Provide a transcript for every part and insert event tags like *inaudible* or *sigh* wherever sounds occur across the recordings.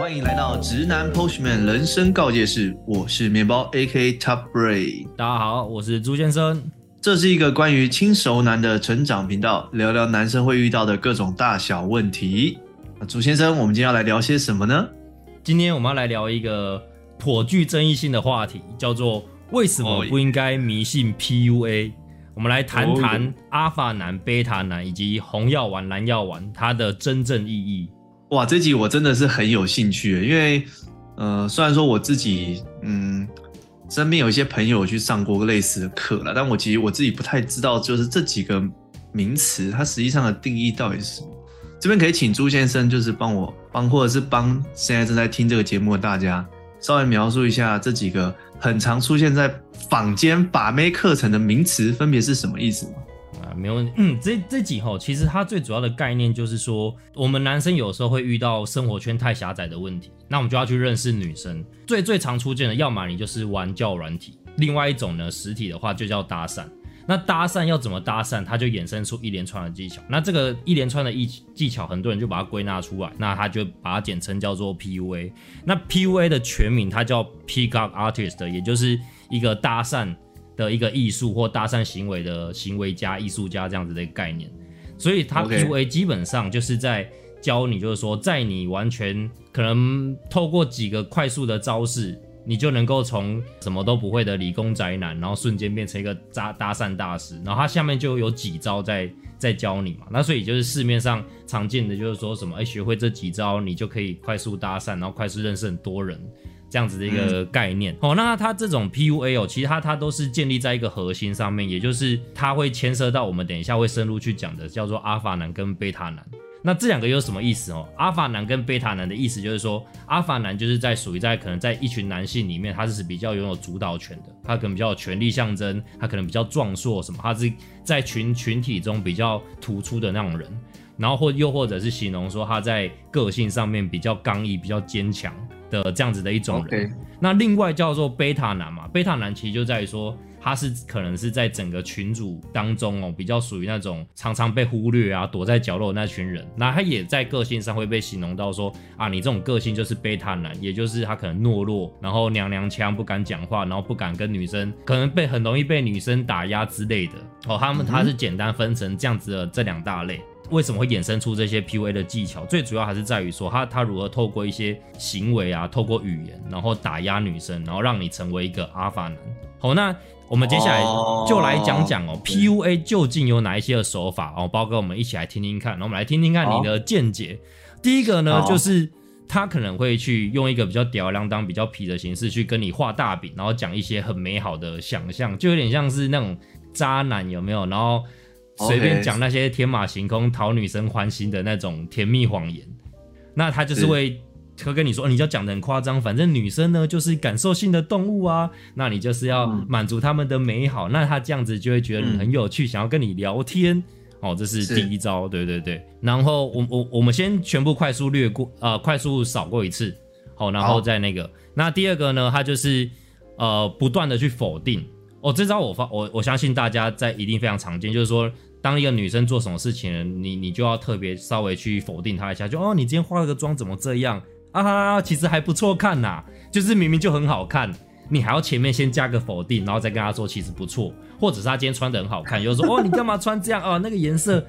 欢迎来到直男 Postman 人生告诫室，我是面包 AK Top Bray。大家好，我是朱先生。这是一个关于轻熟男的成长频道，聊聊男生会遇到的各种大小问题。那朱先生，我们今天要来聊些什么呢？今天我们要来聊一个颇具争议性的话题，叫做为什么不应该迷信 PUA。我们来谈谈阿法男、贝塔男以及红药丸、蓝药丸它的真正意义。哇，这集我真的是很有兴趣，因为呃，虽然说我自己嗯身边有一些朋友去上过类似的课了，但我其实我自己不太知道，就是这几个名词它实际上的定义到底是什么。这边可以请朱先生，就是帮我帮，或者是帮现在正在听这个节目的大家，稍微描述一下这几个很常出现在坊间把妹课程的名词分别是什么意思吗？没问题。嗯，这这几吼，其实它最主要的概念就是说，我们男生有时候会遇到生活圈太狭窄的问题，那我们就要去认识女生。最最常出现的，要么你就是玩教软体，另外一种呢，实体的话就叫搭讪。那搭讪要怎么搭讪，它就衍生出一连串的技巧。那这个一连串的技技巧，很多人就把它归纳出来，那他就把它简称叫做 PUA。那 PUA 的全名它叫 Pick Up Artist，也就是一个搭讪。的一个艺术或搭讪行为的行为家、艺术家这样子的一个概念，所以他 PUA 基本上就是在教你，就是说，在你完全可能透过几个快速的招式，你就能够从什么都不会的理工宅男，然后瞬间变成一个搭搭讪大师。然后他下面就有几招在在教你嘛，那所以就是市面上常见的就是说什么，哎，学会这几招，你就可以快速搭讪，然后快速认识很多人。这样子的一个概念哦，那它这种 PUA 哦，其实它它都是建立在一个核心上面，也就是它会牵涉到我们等一下会深入去讲的，叫做阿法男跟贝塔男。那这两个有什么意思哦？阿法男跟贝塔男的意思就是说，阿法男就是在属于在可能在一群男性里面，他是比较拥有主导权的，他可能比较有权力象征，他可能比较壮硕什么，他是在群群体中比较突出的那种人。然后或又或者是形容说他在个性上面比较刚毅、比较坚强的这样子的一种人。那另外叫做贝塔男嘛，贝塔男其实就在于说他是可能是在整个群组当中哦，比较属于那种常常被忽略啊、躲在角落那群人。那他也在个性上会被形容到说啊，你这种个性就是贝塔男，也就是他可能懦弱，然后娘娘腔，不敢讲话，然后不敢跟女生，可能被很容易被女生打压之类的。哦，他们他是简单分成这样子的这两大类。为什么会衍生出这些 PUA 的技巧？最主要还是在于说，他他如何透过一些行为啊，透过语言，然后打压女生，然后让你成为一个阿法男。好，那我们接下来就来讲讲哦，PUA 究竟有哪一些的手法哦？包哥，我们一起来听听看。然后我们来听听看你的见解。第一个呢，就是他可能会去用一个比较吊儿郎当、比较痞的形式去跟你画大饼，然后讲一些很美好的想象，就有点像是那种渣男有没有？然后。随便讲那些天马行空、讨女生欢心的那种甜蜜谎言，那他就是会会跟你说，你就讲的很夸张，反正女生呢就是感受性的动物啊，那你就是要满足他们的美好，那他这样子就会觉得你很有趣，想要跟你聊天。哦，这是第一招，对对对。然后我我我们先全部快速略过，呃，快速扫过一次，好，然后再那个。那第二个呢，他就是呃不断的去否定哦，这招我发我我相信大家在一定非常常见，就是说。当一个女生做什么事情，你你就要特别稍微去否定她一下，就哦，你今天化了个妆怎么这样啊？其实还不错看呐，就是明明就很好看，你还要前面先加个否定，然后再跟她说其实不错，或者是她今天穿的很好看，又说哦，你干嘛穿这样啊？那个颜色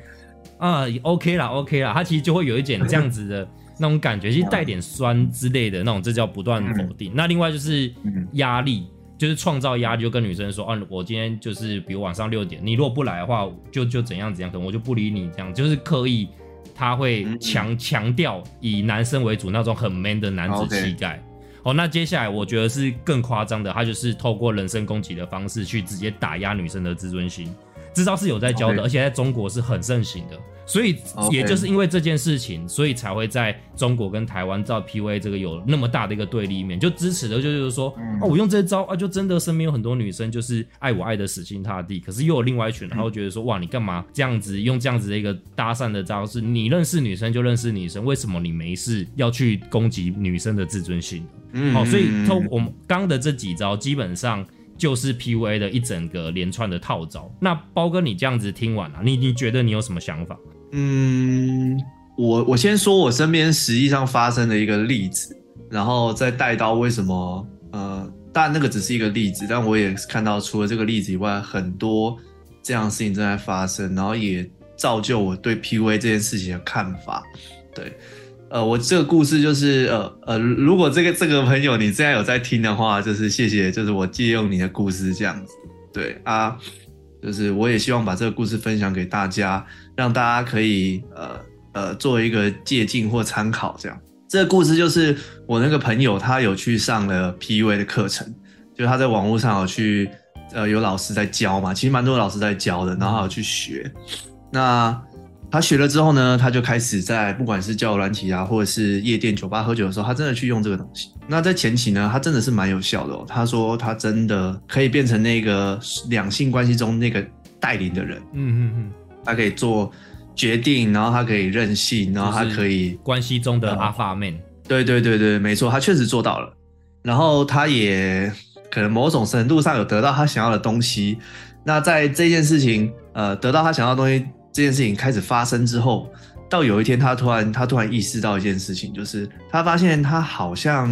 啊，OK 啦，OK 啦，她其实就会有一点这样子的 *laughs* 那种感觉，其实带点酸之类的那种，这叫不断否定。那另外就是压力。就是创造压力，就跟女生说：“哦，我今天就是比如晚上六点，你如果不来的话，就就怎样怎样，可能我就不理你。这样就是刻意，他会强强调以男生为主那种很 man 的男子气概。哦，那接下来我觉得是更夸张的，他就是透过人身攻击的方式去直接打压女生的自尊心。这招是有在教的，而且在中国是很盛行的。”所以，也就是因为这件事情，所以才会在中国跟台湾造 P V 这个有那么大的一个对立面，就支持的就是说，哦，我用这招啊，就真的身边有很多女生就是爱我爱的死心塌地。可是又有另外一群，然后觉得说，哇，你干嘛这样子用这样子的一个搭讪的招式？你认识女生就认识女生，为什么你没事要去攻击女生的自尊心？嗯，好，所以通我们刚的这几招，基本上就是 P V 的一整个连串的套招。那包哥，你这样子听完了，你你觉得你有什么想法？嗯，我我先说我身边实际上发生的一个例子，然后再带到为什么呃，但那个只是一个例子，但我也看到除了这个例子以外，很多这样的事情正在发生，然后也造就我对 PUA 这件事情的看法。对，呃，我这个故事就是呃呃，如果这个这个朋友你现在有在听的话，就是谢谢，就是我借用你的故事这样子。对啊，就是我也希望把这个故事分享给大家，让大家可以呃呃作为一个借鉴或参考这样。这个故事就是我那个朋友，他有去上了 PUA 的课程，就他在网络上有去，呃，有老师在教嘛，其实蛮多老师在教的，然后有去学。那他学了之后呢，他就开始在不管是交友软体啊，或者是夜店、酒吧喝酒的时候，他真的去用这个东西。那在前期呢，他真的是蛮有效的哦。他说他真的可以变成那个两性关系中那个带领的人，嗯嗯嗯，他可以做。决定，然后他可以任性，然后他可以关系中的阿法 man。对对对对，没错，他确实做到了。然后他也可能某种程度上有得到他想要的东西。那在这件事情，呃，得到他想要的东西这件事情开始发生之后，到有一天他突然他突然意识到一件事情，就是他发现他好像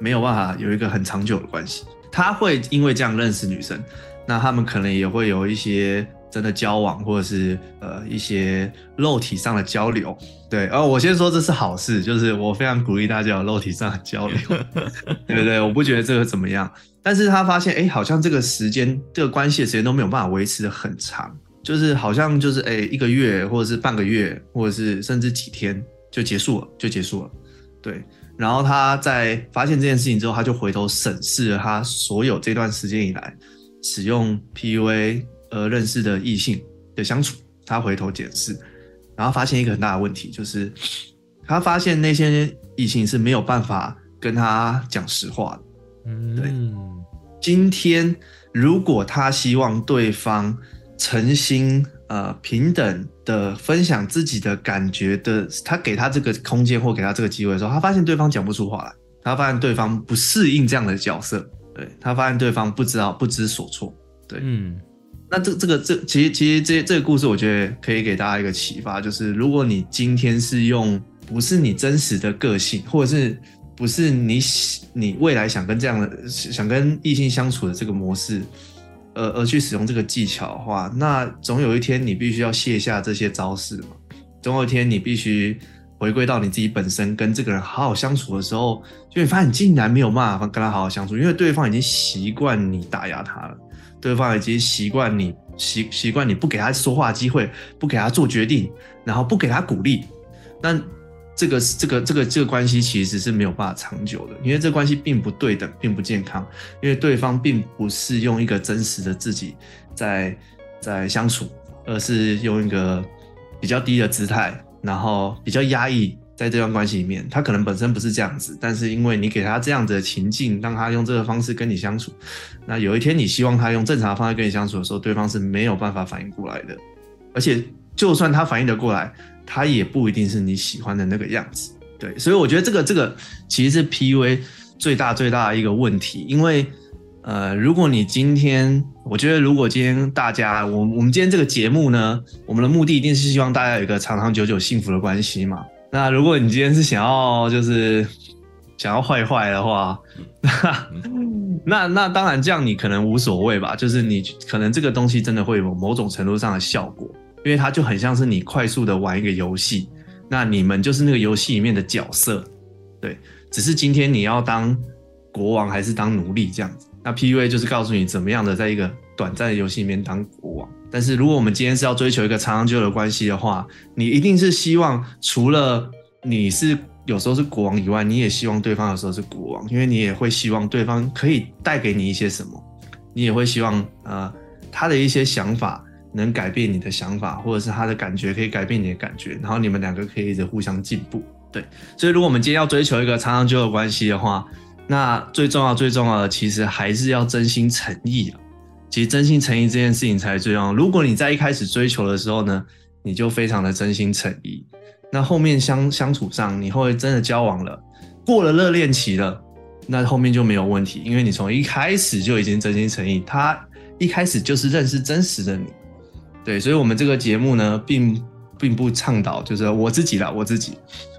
没有办法有一个很长久的关系。他会因为这样认识女生，那他们可能也会有一些。真的交往，或者是呃一些肉体上的交流，对，而我先说这是好事，就是我非常鼓励大家有肉体上的交流，*laughs* 对不对？我不觉得这个怎么样，但是他发现，哎，好像这个时间，这个关系的时间都没有办法维持的很长，就是好像就是哎一个月，或者是半个月，或者是甚至几天就结束了，就结束了，对。然后他在发现这件事情之后，他就回头审视了他所有这段时间以来使用 PUA。而，认识的异性的相处，他回头检视，然后发现一个很大的问题，就是他发现那些异性是没有办法跟他讲实话的。嗯，对。今天如果他希望对方诚心、呃平等的分享自己的感觉的，他给他这个空间或给他这个机会的时候，他发现对方讲不出话来，他发现对方不适应这样的角色，对他发现对方不知道不知所措，对，嗯。那这这个这其实其实这这个故事，我觉得可以给大家一个启发，就是如果你今天是用不是你真实的个性，或者是不是你你未来想跟这样的想跟异性相处的这个模式，而而去使用这个技巧的话，那总有一天你必须要卸下这些招式嘛，总有一天你必须回归到你自己本身，跟这个人好好相处的时候，就会发现你竟然没有办法跟他好好相处，因为对方已经习惯你打压他了。对方已经习惯你习习惯你不给他说话机会，不给他做决定，然后不给他鼓励，那这个这个这个这个关系其实是没有办法长久的，因为这关系并不对等，并不健康，因为对方并不是用一个真实的自己在在相处，而是用一个比较低的姿态，然后比较压抑。在这段关系里面，他可能本身不是这样子，但是因为你给他这样子的情境，让他用这个方式跟你相处，那有一天你希望他用正常的方式跟你相处的时候，对方是没有办法反应过来的。而且，就算他反应得过来，他也不一定是你喜欢的那个样子。对，所以我觉得这个这个其实是 PUA 最大最大的一个问题。因为，呃，如果你今天，我觉得如果今天大家，我我们今天这个节目呢，我们的目的一定是希望大家有一个长长久久幸福的关系嘛。那如果你今天是想要就是想要坏坏的话，那那当然这样你可能无所谓吧，就是你可能这个东西真的会有某种程度上的效果，因为它就很像是你快速的玩一个游戏，那你们就是那个游戏里面的角色，对，只是今天你要当国王还是当奴隶这样子，那 P U A 就是告诉你怎么样的在一个短暂的游戏里面当国王。但是如果我们今天是要追求一个长久的关系的话，你一定是希望除了你是有时候是国王以外，你也希望对方有时候是国王，因为你也会希望对方可以带给你一些什么，你也会希望呃他的一些想法能改变你的想法，或者是他的感觉可以改变你的感觉，然后你们两个可以一直互相进步。对，所以如果我们今天要追求一个长长久久关系的话，那最重要最重要的其实还是要真心诚意啊。其实真心诚意这件事情才是最重要。如果你在一开始追求的时候呢，你就非常的真心诚意，那后面相相处上，你会真的交往了，过了热恋期了，那后面就没有问题，因为你从一开始就已经真心诚意，他一开始就是认识真实的你。对，所以，我们这个节目呢，并并不倡导，就是我自己啦，我自己，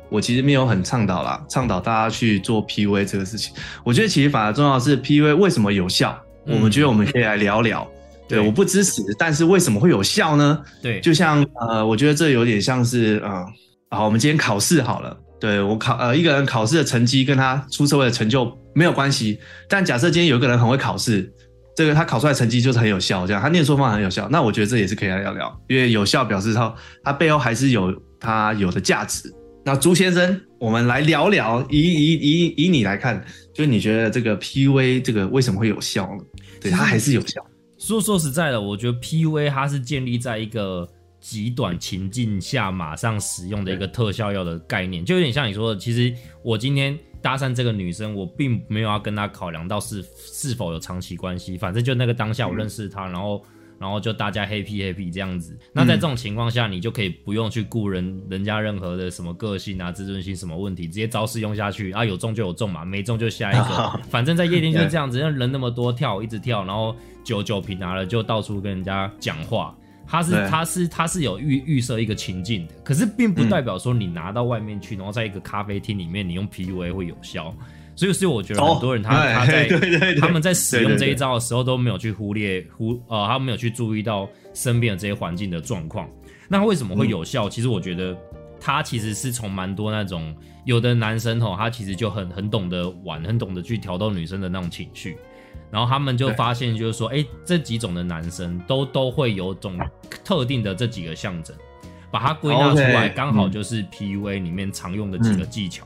我其实没有很倡导啦，倡导大家去做 PUA 这个事情。我觉得其实反而重要的是 PUA 为什么有效？我们觉得我们可以来聊聊。*laughs* 对，我不支持，但是为什么会有效呢？对，就像呃，我觉得这有点像是呃，好，我们今天考试好了，对我考呃一个人考试的成绩跟他出社会的成就没有关系，但假设今天有一个人很会考试，这个他考出来成绩就是很有效，这样他念书方法很有效，那我觉得这也是可以来聊聊，因为有效表示他他背后还是有他有的价值。那朱先生，我们来聊聊，以以以以你来看，就是你觉得这个 PUA 这个为什么会有效呢？对，它还是有效。说说实在的，我觉得 PUA 它是建立在一个极短情境下马上使用的一个特效药的概念，就有点像你说的，其实我今天搭讪这个女生，我并没有要跟她考量到是是否有长期关系，反正就那个当下我认识她，然后然后就大家 happy happy 这样子。那在这种情况下，你就可以不用去顾人人家任何的什么个性啊、自尊心什么问题，直接招式用下去啊，有中就有中嘛，没中就下一个。*laughs* 反正在夜店就是这样子，让人那么多跳，一直跳，然后。酒酒瓶拿了就到处跟人家讲话，他是他是他是有预预设一个情境的，可是并不代表说你拿到外面去，然后在一个咖啡厅里面你用 PUA 会有效。所以所以我觉得很多人他他在 *laughs* 他们在使用这一招的时候都没有去忽略忽呃他没有去注意到身边的这些环境的状况。那为什么会有效？其实我觉得他其实是从蛮多那种有的男生吼，他其实就很很懂得玩，很懂得去挑逗女生的那种情绪。然后他们就发现，就是说，哎，这几种的男生都都会有种特定的这几个象征，把它归纳出来，刚好就是 PUA 里面常用的几个技巧，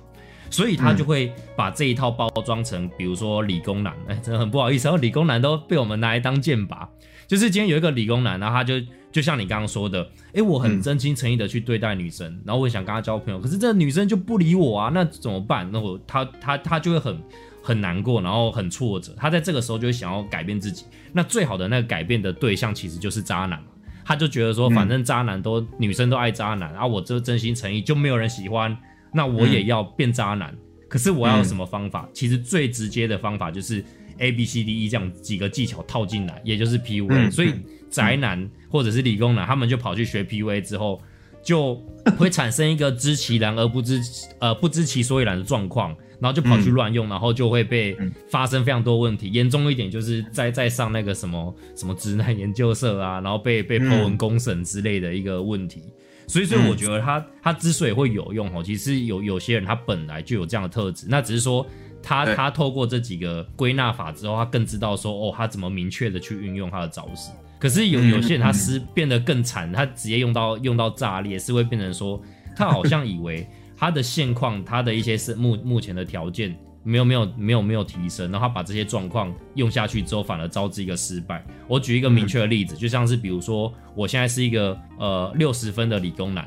所以他就会把这一套包装成，比如说理工男，哎，真的很不好意思，然后理工男都被我们拿来当剑拔，就是今天有一个理工男，然后他就就像你刚刚说的，哎，我很真心诚意的去对待女生，然后我也想跟她交朋友，可是这个女生就不理我啊，那怎么办？那我他他他就会很。很难过，然后很挫折，他在这个时候就会想要改变自己。那最好的那个改变的对象其实就是渣男嘛。他就觉得说，反正渣男都女生都爱渣男，啊，我这真心诚意就没有人喜欢，那我也要变渣男。可是我要有什么方法？其实最直接的方法就是 A B C D E 这样几个技巧套进来，也就是 P U A。所以宅男或者是理工男，他们就跑去学 P U A 之后，就会产生一个知其然而不知呃不知其所以然的状况。然后就跑去乱用，然后就会被发生非常多问题。严重一点就是在在上那个什么什么直男研究社啊，然后被被破文公审之类的一个问题。所以，所以我觉得他他之所以会有用哦，其实有有些人他本来就有这样的特质，那只是说他他透过这几个归纳法之后，他更知道说哦，他怎么明确的去运用他的招式。可是有有些人他是变得更惨，他直接用到用到炸裂，是会变成说他好像以为。他的现况，他的一些是目目前的条件没有没有没有没有提升，然后他把这些状况用下去之后，反而招致一个失败。我举一个明确的例子，就像是比如说，我现在是一个呃六十分的理工男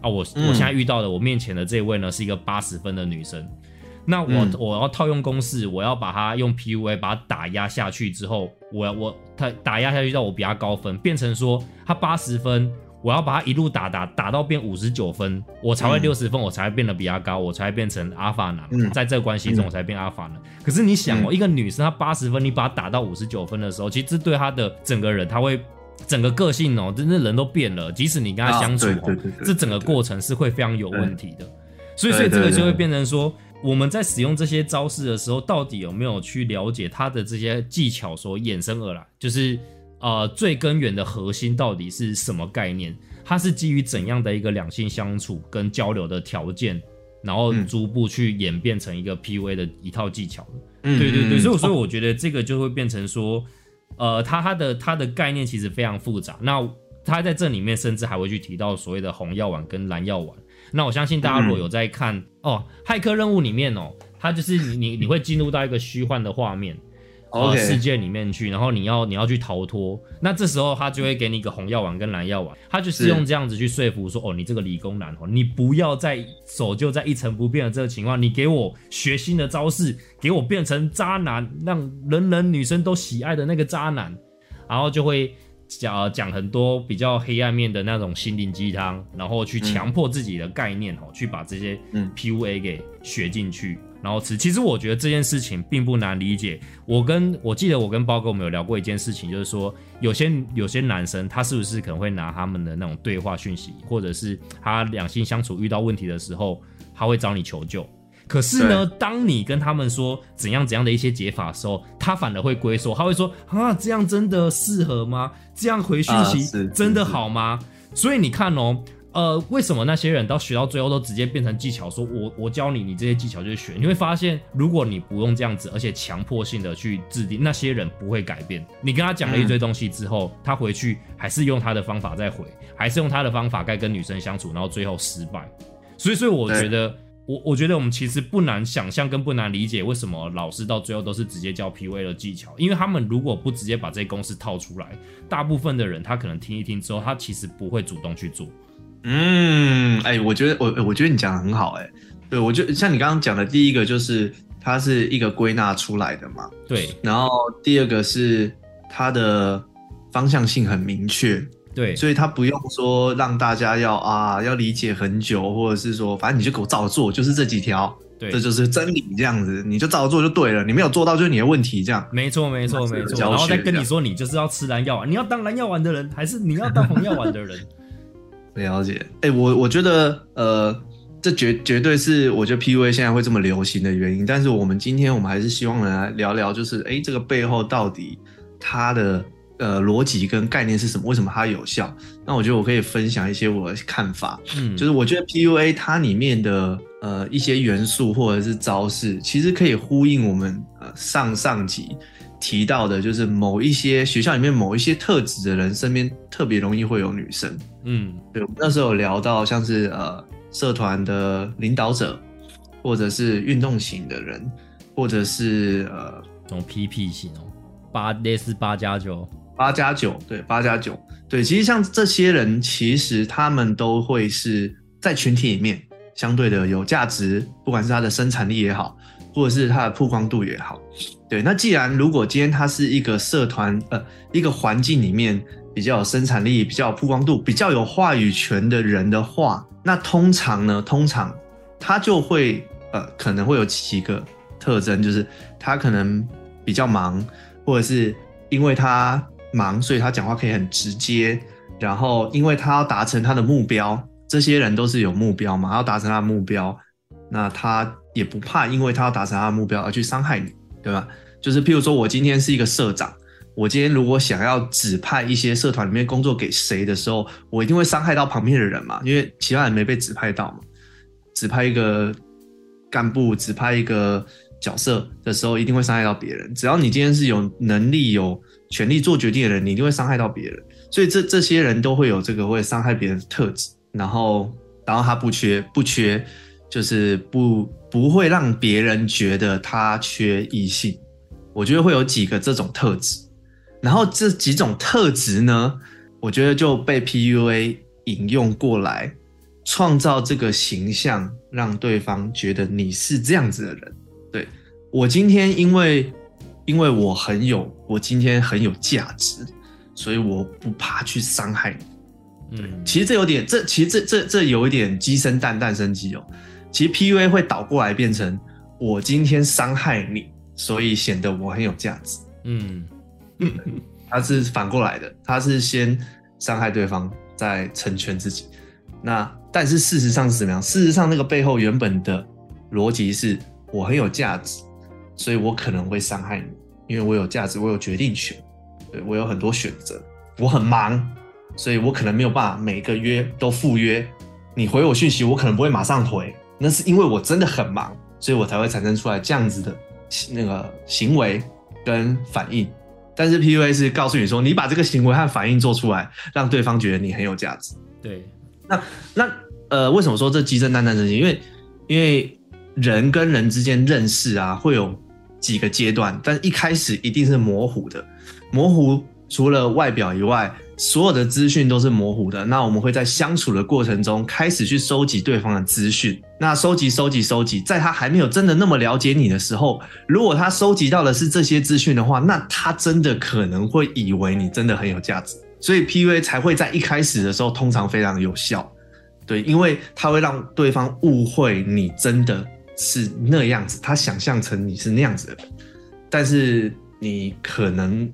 啊，我我现在遇到的我面前的这位呢是一个八十分的女生，那我我要套用公式，我要把它用 PUA 把它打压下去之后，我我他打压下去到我比他高分，变成说他八十分。我要把它一路打打打到变五十九分，我才会六十分，我才会变得比他高，我才会变成阿法男。在这个关系中，我才变阿法男。可是你想哦，一个女生她八十分，你把她打到五十九分的时候，其实对她的整个人，她会整个个性哦，真的人都变了。即使你跟她相处哦，这整个过程是会非常有问题的。所以，所以这个就会变成说，我们在使用这些招式的时候，到底有没有去了解她的这些技巧所衍生而来？就是。呃，最根源的核心到底是什么概念？它是基于怎样的一个两性相处跟交流的条件，然后逐步去演变成一个 PUA 的一套技巧的。对对对，所以所以我觉得这个就会变成说，呃，它它的它的概念其实非常复杂。那它在这里面甚至还会去提到所谓的红药丸跟蓝药丸。那我相信大家如果有在看哦，骇客任务里面哦，它就是你你你会进入到一个虚幻的画面。呃，世界里面去，然后你要你要去逃脱，那这时候他就会给你一个红药丸跟蓝药丸，他就是用这样子去说服说，哦，你这个理工男哦，你不要再守就在一成不变的这个情况，你给我学新的招式，给我变成渣男，让人人女生都喜爱的那个渣男，然后就会讲讲很多比较黑暗面的那种心灵鸡汤，然后去强迫自己的概念哦，去把这些 PUA 给学进去。然后吃，其实我觉得这件事情并不难理解。我跟我记得我跟包哥我们有聊过一件事情，就是说有些有些男生他是不是可能会拿他们的那种对话讯息，或者是他两性相处遇到问题的时候，他会找你求救。可是呢，当你跟他们说怎样怎样的一些解法的时候，他反而会龟缩，他会说啊，这样真的适合吗？这样回讯息真的好吗？所以你看哦。呃，为什么那些人到学到最后都直接变成技巧？说我我教你，你这些技巧就是学。你会发现，如果你不用这样子，而且强迫性的去制定，那些人不会改变。你跟他讲了一堆东西之后，他回去还是用他的方法再回，还是用他的方法该跟女生相处，然后最后失败。所以，所以我觉得，我我觉得我们其实不难想象跟不难理解，为什么老师到最后都是直接教 P V 的技巧，因为他们如果不直接把这些公式套出来，大部分的人他可能听一听之后，他其实不会主动去做。嗯，哎，我觉得我我觉得你讲的很好，哎，对我就像你刚刚讲的，第一个就是它是一个归纳出来的嘛，对，然后第二个是它的方向性很明确，对，所以它不用说让大家要啊要理解很久，或者是说反正你就给我照着做，就是这几条，对，这就是真理，这样子你就照着做就对了，你没有做到就是你的问题，这样，没错没错没错，然后再跟你说你就是要吃蓝药丸，你要当蓝药丸的人，还是你要当红药丸的人？了解，哎，我我觉得，呃，这绝绝对是我觉得 P U A 现在会这么流行的原因。但是我们今天我们还是希望来聊聊，就是哎，这个背后到底它的呃逻辑跟概念是什么？为什么它有效？那我觉得我可以分享一些我的看法，嗯，就是我觉得 P U A 它里面的呃一些元素或者是招式，其实可以呼应我们呃上上集。提到的就是某一些学校里面某一些特质的人身边特别容易会有女生，嗯，对，那时候有聊到像是呃社团的领导者，或者是运动型的人，或者是呃这种 PP 型哦，八类似八加九，八加九，对，八加九，对，其实像这些人，其实他们都会是在群体里面相对的有价值，不管是他的生产力也好。或者是它的曝光度也好，对。那既然如果今天它是一个社团，呃，一个环境里面比较有生产力、比较有曝光度、比较有话语权的人的话，那通常呢，通常他就会，呃，可能会有几个特征，就是他可能比较忙，或者是因为他忙，所以他讲话可以很直接。然后，因为他要达成他的目标，这些人都是有目标嘛，要达成他的目标，那他。也不怕，因为他要达成他的目标而去伤害你，对吧？就是譬如说，我今天是一个社长，我今天如果想要指派一些社团里面工作给谁的时候，我一定会伤害到旁边的人嘛，因为其他人没被指派到嘛。指派一个干部，指派一个角色的时候，一定会伤害到别人。只要你今天是有能力、有权利做决定的人，你一定会伤害到别人。所以这这些人都会有这个会伤害别人的特质。然后，然后他不缺，不缺。就是不不会让别人觉得他缺异性，我觉得会有几个这种特质，然后这几种特质呢，我觉得就被 PUA 引用过来，创造这个形象，让对方觉得你是这样子的人。对我今天因为因为我很有我今天很有价值，所以我不怕去伤害你。嗯，其实这有点这其实这这这有一点鸡生蛋蛋生鸡哦。其实 PUA 会倒过来变成我今天伤害你，所以显得我很有价值。嗯，他是反过来的，他是先伤害对方，再成全自己。那但是事实上是怎么样？事实上那个背后原本的逻辑是我很有价值，所以我可能会伤害你，因为我有价值，我有决定权，对我有很多选择。我很忙，所以我可能没有办法每个月都赴约。你回我讯息，我可能不会马上回。那是因为我真的很忙，所以我才会产生出来这样子的那个行为跟反应。但是 PUA 是告诉你说，你把这个行为和反应做出来，让对方觉得你很有价值。对，那那呃，为什么说这鸡生蛋蛋生鸡？因为因为人跟人之间认识啊，会有几个阶段，但一开始一定是模糊的，模糊除了外表以外。所有的资讯都是模糊的，那我们会在相处的过程中开始去收集对方的资讯。那收集、收集、收集，在他还没有真的那么了解你的时候，如果他收集到的是这些资讯的话，那他真的可能会以为你真的很有价值。所以 PUA 才会在一开始的时候通常非常有效，对，因为他会让对方误会你真的是那样子，他想象成你是那样子的，但是你可能。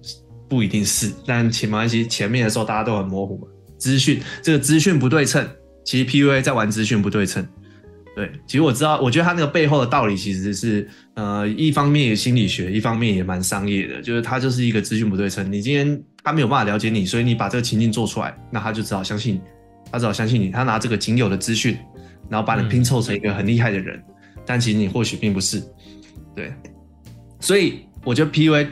不一定是，但没关系。前面的时候大家都很模糊嘛，资讯这个资讯不对称，其实 PUA 在玩资讯不对称。对，其实我知道，我觉得他那个背后的道理其实是，呃，一方面也心理学，一方面也蛮商业的，就是他就是一个资讯不对称。你今天他没有办法了解你，所以你把这个情境做出来，那他就只好相信你，他只好相信你，他拿这个仅有的资讯，然后把你拼凑成一个很厉害的人，但其实你或许并不是。对，所以我觉得 PUA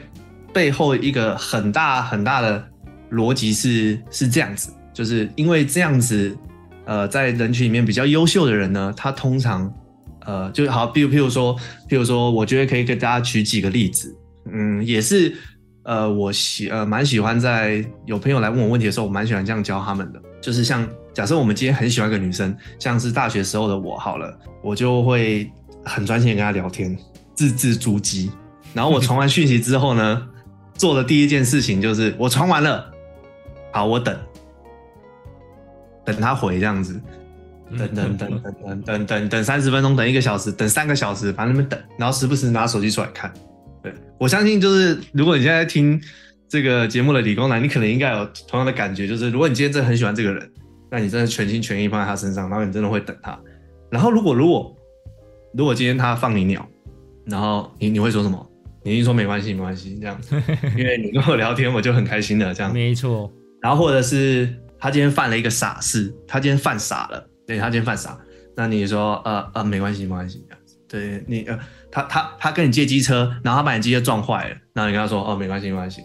背后一个很大很大的逻辑是是这样子，就是因为这样子。呃，在人群里面比较优秀的人呢，他通常，呃，就好，比如譬如说，譬如说，我觉得可以给大家举几个例子，嗯，也是，呃，我喜呃蛮喜欢在有朋友来问我问题的时候，我蛮喜欢这样教他们的，就是像假设我们今天很喜欢一个女生，像是大学时候的我好了，我就会很专心的跟她聊天，字字珠玑，然后我传完讯息之后呢，做的第一件事情就是我传完了，好，我等。等他回这样子，等等等等等等等等三十分钟，等一个小时，等三个小时，反正那边等，然后时不时拿手机出来看。对我相信，就是如果你现在听这个节目的理工男，你可能应该有同样的感觉，就是如果你今天真的很喜欢这个人，那你真的全心全意放在他身上，然后你真的会等他。然后如果如果如果今天他放你鸟，然后你你会说什么？你一说没关系没关系这样，*laughs* 因为你跟我聊天，我就很开心了这样。没错。然后或者是。他今天犯了一个傻事，他今天犯傻了，对他今天犯傻，那你说呃呃没关系没关系这样子，对你呃他他他跟你借机车，然后他把你机车撞坏了，然后你跟他说哦没关系没关系，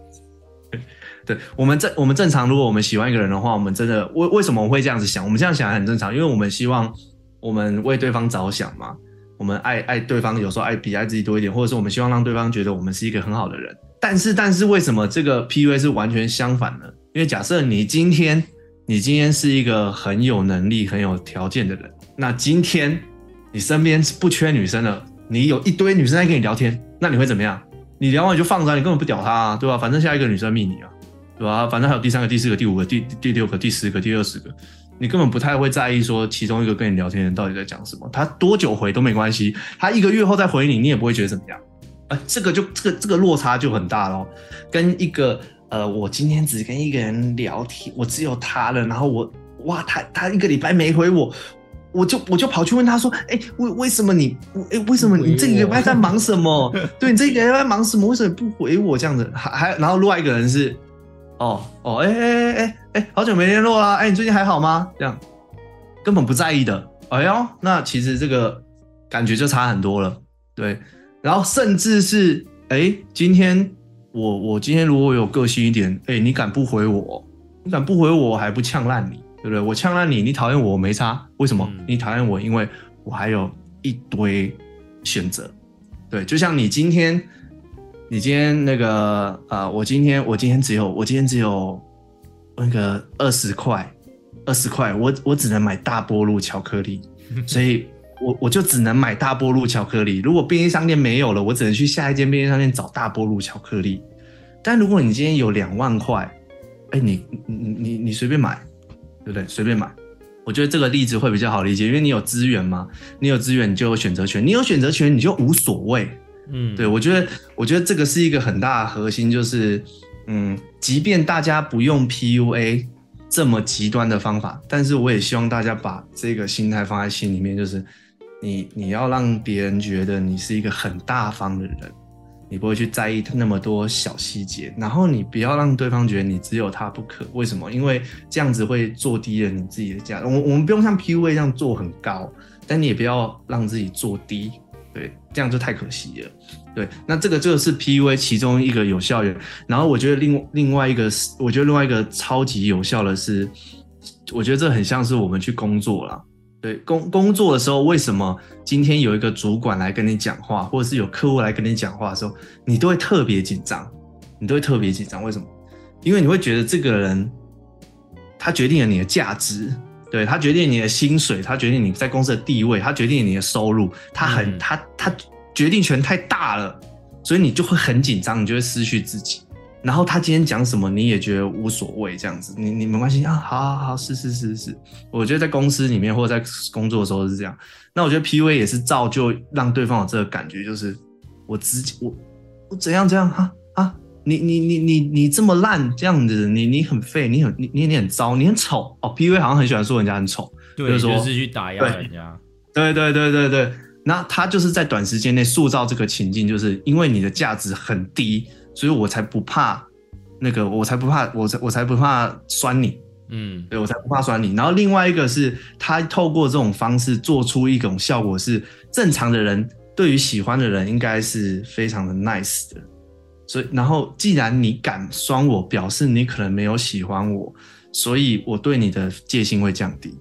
*laughs* 对，我们正我们正常，如果我们喜欢一个人的话，我们真的为为什么我会这样子想？我们这样想很正常，因为我们希望我们为对方着想嘛，我们爱爱对方，有时候爱比爱自己多一点，或者是我们希望让对方觉得我们是一个很好的人。但是但是为什么这个 P U A 是完全相反的？因为假设你今天，你今天是一个很有能力、很有条件的人，那今天你身边不缺女生了，你有一堆女生在跟你聊天，那你会怎么样？你聊完你就放着，你根本不屌她啊，对吧？反正下一个女生密你啊，对吧？反正还有第三个、第四个、第五个、第第六个、第十个、第二十个，你根本不太会在意说其中一个跟你聊天的人到底在讲什么，他多久回都没关系，他一个月后再回你，你也不会觉得怎么样。啊，这个就这个这个落差就很大咯，跟一个。呃，我今天只跟一个人聊天，我只有他了。然后我，哇，他他一个礼拜没回我，我就我就跑去问他说，哎，为为什么你，哎，为什么你这个礼拜在忙什么？对你这个礼拜忙什么？为什么不回我这样子？还还，然后另外一个人是，哦哦，哎哎哎哎，好久没联络啦，哎，你最近还好吗？这样根本不在意的。哎呦，那其实这个感觉就差很多了。对，然后甚至是，哎，今天。我我今天如果有个性一点，哎，你敢不回我？你敢不回我，我还不呛烂你，对不对？我呛烂你，你讨厌我，我没差。为什么？你讨厌我，因为我还有一堆选择。对，就像你今天，你今天那个，呃，我今天我今天只有我今天只有那个二十块，二十块，我我只能买大波路巧克力，*laughs* 所以。我我就只能买大波路巧克力。如果便利商店没有了，我只能去下一间便利商店找大波路巧克力。但如果你今天有两万块，哎，你你你你随便买，对不对？随便买。我觉得这个例子会比较好理解，因为你有资源嘛，你有资源你就有选择权，你有选择权你就无所谓。嗯，对我觉得我觉得这个是一个很大的核心，就是嗯，即便大家不用 PUA 这么极端的方法，但是我也希望大家把这个心态放在心里面，就是。你你要让别人觉得你是一个很大方的人，你不会去在意那么多小细节，然后你不要让对方觉得你只有他不可。为什么？因为这样子会做低了你自己的价。我我们不用像 PUA 这样做很高，但你也不要让自己做低，这样就太可惜了。对，那这个这个是 PUA 其中一个有效的。然后我觉得另另外一个是，我觉得另外一个超级有效的是，我觉得这很像是我们去工作了。对工工作的时候，为什么今天有一个主管来跟你讲话，或者是有客户来跟你讲话的时候，你都会特别紧张？你都会特别紧张？为什么？因为你会觉得这个人，他决定了你的价值，对他决定你的薪水，他决定你在公司的地位，他决定你的收入，他很他他决定权太大了，所以你就会很紧张，你就会失去自己。然后他今天讲什么你也觉得无所谓，这样子，你你没关系啊，好好好，是是是是，我觉得在公司里面或者在工作的时候是这样。那我觉得 P A 也是造就让对方有这个感觉，就是我直接我我怎样怎样啊啊，你你你你你这么烂这样子，你你很废，你很你你你很糟，你很丑哦。P A 好像很喜欢说人家很丑，对，就是说就是去打压人家。*laughs* 对对对对对，那他就是在短时间内塑造这个情境，就是因为你的价值很低，所以我才不怕那个，我才不怕，我才我才不怕酸你，嗯，对我才不怕酸你。然后另外一个是他透过这种方式做出一种效果，是正常的人对于喜欢的人应该是非常的 nice 的。所以，然后既然你敢酸我，表示你可能没有喜欢我，所以我对你的戒心会降低。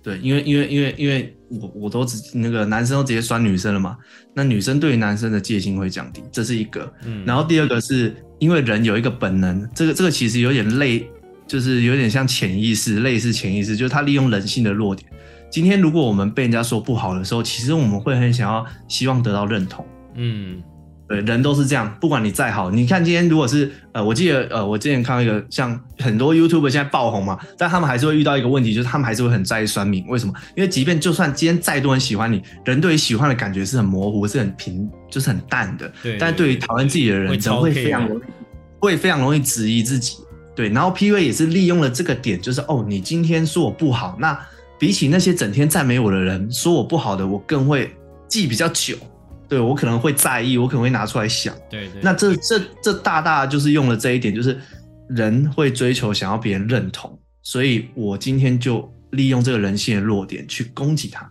对，因为因为因为因为我我都直那个男生都直接酸女生了嘛，那女生对于男生的戒心会降低，这是一个。嗯然后第二个是因为人有一个本能，这个这个其实有点类，就是有点像潜意识，类似潜意识，就是他利用人性的弱点。今天如果我们被人家说不好的时候，其实我们会很想要希望得到认同。嗯对，人都是这样，不管你再好，你看今天如果是呃，我记得呃，我之前看到一个像很多 YouTube 现在爆红嘛，但他们还是会遇到一个问题，就是他们还是会很在意酸民，为什么？因为即便就算今天再多人喜欢你，人对于喜欢的感觉是很模糊，是很平，就是很淡的。对但对于讨厌自己的人，人会非常容易，会非常容易质疑自己。对，然后 PUA 也是利用了这个点，就是哦，你今天说我不好，那比起那些整天赞美我的人，说我不好的，我更会记比较久。对我可能会在意，我可能会拿出来想。对对。那这这这大大就是用了这一点，就是人会追求想要别人认同，所以我今天就利用这个人性的弱点去攻击他，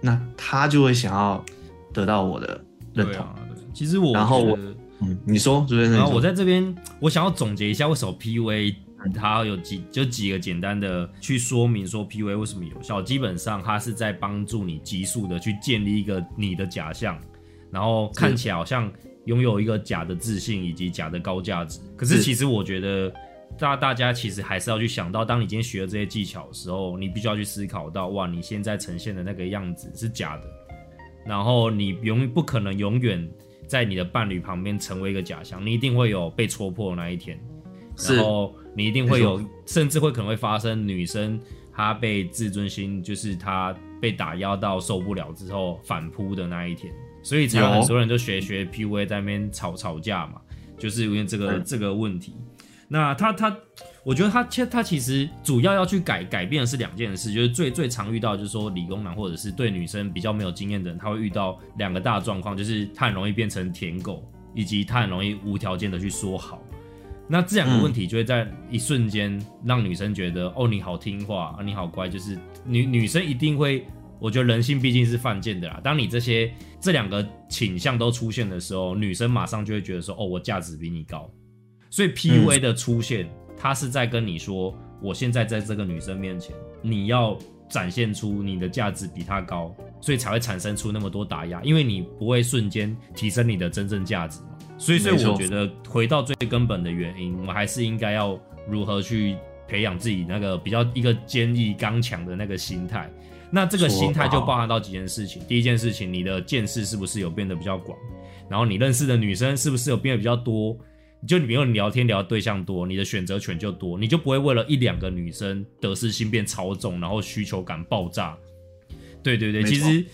那他就会想要得到我的认同。对啊，对其实我然后我嗯，你说，主持人，然后我在这边，我想要总结一下为什么 PUA 它有几就几个简单的去说明说 PUA 为什么有效。基本上它是在帮助你急速的去建立一个你的假象，然后看起来好像拥有一个假的自信以及假的高价值。可是是。其实我觉得大大家其实还是要去想到，当你今天学了这些技巧的时候，你必须要去思考到，哇，你现在呈现的那个样子是假的，然后你永不可能永远在你的伴侣旁边成为一个假象，你一定会有被戳破的那一天，然后你一定会有，甚至会可能会发生女生她被自尊心，就是她被打压到受不了之后反扑的那一天，所以才有有很多人就学学 PUA 在那边吵吵架嘛，就是因为这个嗯这个问题。那他他，我觉得他其他其实主要要去改改变的是两件事，就是最最常遇到就是说理工男或者是对女生比较没有经验的人，他会遇到两个大状况，就是他很容易变成舔狗，以及他很容易无条件的去说好。那这两个问题就会在一瞬间让女生觉得，哦，你好听话，啊，你好乖，就是女女生一定会，我觉得人性毕竟是犯贱的啦。当你这些这两个倾向都出现的时候，女生马上就会觉得说，哦，我价值比你高。所以 PUA 的出现，它是在跟你说，我现在在这个女生面前，你要展现出你的价值比她高，所以才会产生出那么多打压，因为你不会瞬间提升你的真正价值嘛。所以，所以我觉得回到最根本的原因，我们还是应该要如何去培养自己那个比较一个坚毅刚强的那个心态。那这个心态就包含到几件事情。第一件事情，你的见识是不是有变得比较广？然后你认识的女生是不是有变得比较多？就你比如你聊天聊的对象多，你的选择权就多，你就不会为了一两个女生得失心变超重，然后需求感爆炸。对对对，其实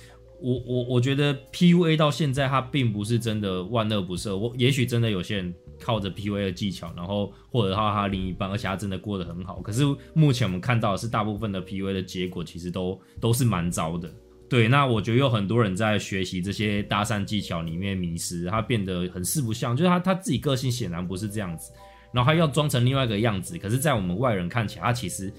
我我我觉得 PUA 到现在它并不是真的万恶不赦，我也许真的有些人靠着 PUA 的技巧，然后或者他他另一半，而且他真的过得很好。可是目前我们看到的是，大部分的 PUA 的结果其实都都是蛮糟的。对，那我觉得有很多人在学习这些搭讪技巧里面迷失，他变得很四不像，就是他他自己个性显然不是这样子，然后他要装成另外一个样子，可是，在我们外人看起来，他其实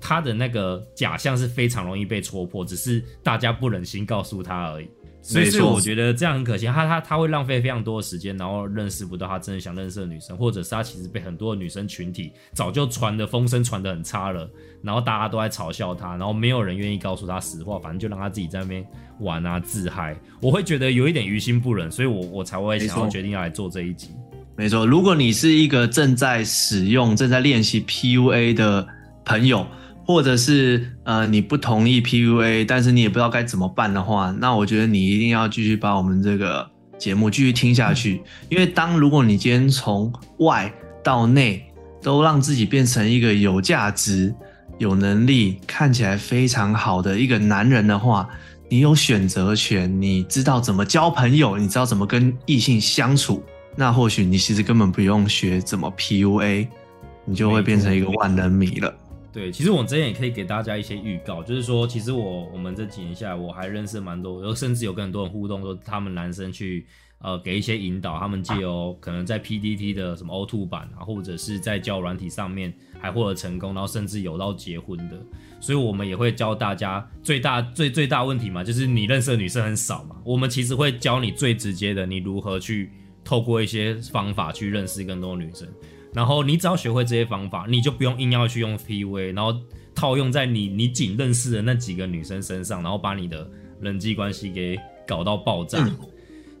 他的那个假象是非常容易被戳破，只是大家不忍心告诉他而已。所以，我觉得这样很可惜，他他他会浪费非常多的时间，然后认识不到他真的想认识的女生，或者是他其实被很多的女生群体早就传的风声传的很差了，然后大家都在嘲笑他，然后没有人愿意告诉他实话，反正就让他自己在那边玩啊自嗨。我会觉得有一点于心不忍，所以我我才会想要决定要来做这一集。没错，如果你是一个正在使用、正在练习 PUA 的朋友，或者是呃你不同意 PUA，但是你也不知道该怎么办的话，那我觉得你一定要继续把我们这个节目继续听下去，因为当如果你今天从外到内都让自己变成一个有价值、有能力、看起来非常好的一个男人的话，你有选择权，你知道怎么交朋友，你知道怎么跟异性相处。那或许你其实根本不用学怎么 PUA，你就会变成一个万人迷了。对，其实我之前也可以给大家一些预告，就是说，其实我我们这几年下来，我还认识蛮多，有甚至有跟很多人互动，说他们男生去呃给一些引导，他们借由可能在 PDT 的什么 Oto 版啊，或者是在教软体上面还获得成功，然后甚至有到结婚的，所以我们也会教大家最大最最大问题嘛，就是你认识的女生很少嘛，我们其实会教你最直接的，你如何去透过一些方法去认识更多女生。然后你只要学会这些方法，你就不用硬要去用 PUA，然后套用在你你仅认识的那几个女生身上，然后把你的人际关系给搞到爆炸。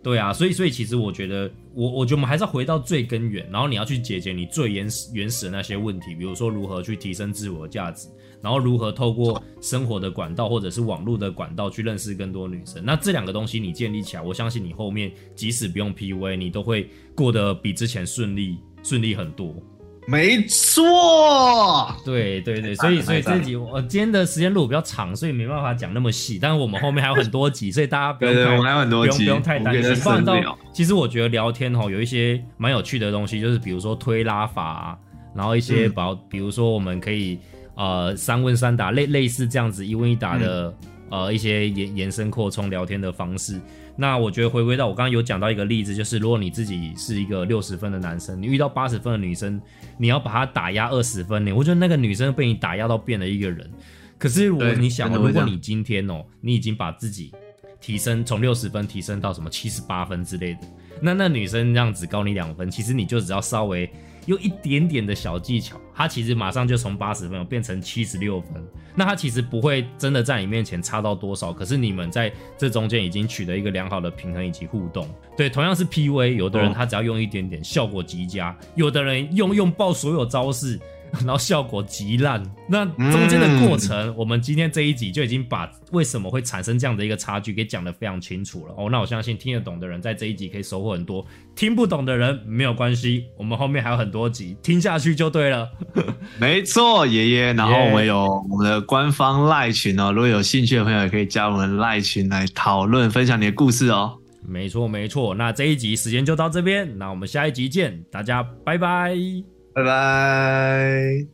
对啊，所以所以其实我觉得，我我觉得我们还是要回到最根源，然后你要去解决你最原始原始的那些问题，比如说如何去提升自我价值，然后如何透过生活的管道或者是网络的管道去认识更多女生。那这两个东西你建立起来，我相信你后面即使不用 PUA，你都会过得比之前顺利。顺利很多，没错，对对对，所以所以这集我今天的时间录比较长，所以没办法讲那么细。但是我们后面还有很多集，*laughs* 所以大家不用太不用不用太担心。放到其实我觉得聊天哈有一些蛮有趣的东西，就是比如说推拉法，然后一些保，比如说我们可以呃三问三答类类似这样子一问一答的呃一些延延伸扩充聊天的方式。那我觉得回归到我刚刚有讲到一个例子，就是如果你自己是一个六十分的男生，你遇到八十分的女生，你要把她打压二十分呢？我觉得那个女生被你打压到变了一个人。可是我你想，如果你今天哦，你已经把自己提升从六十分提升到什么七十八分之类的，那那女生这样子高你两分，其实你就只要稍微。用一点点的小技巧，她其实马上就从八十分变成七十六分。那她其实不会真的在你面前差到多少，可是你们在这中间已经取得一个良好的平衡以及互动。对，同样是 PV，有的人他只要用一点点，效果极佳；有的人用用爆所有招式。然后效果极烂，那中间的过程，我们今天这一集就已经把为什么会产生这样的一个差距给讲得非常清楚了哦。那我相信听得懂的人在这一集可以收获很多，听不懂的人没有关系，我们后面还有很多集，听下去就对了。*laughs* 没错，爷爷。然后我们有我们的官方赖群哦，如果有兴趣的朋友也可以加我们赖群来讨论分享你的故事哦。没错没错，那这一集时间就到这边，那我们下一集见，大家拜拜。拜拜。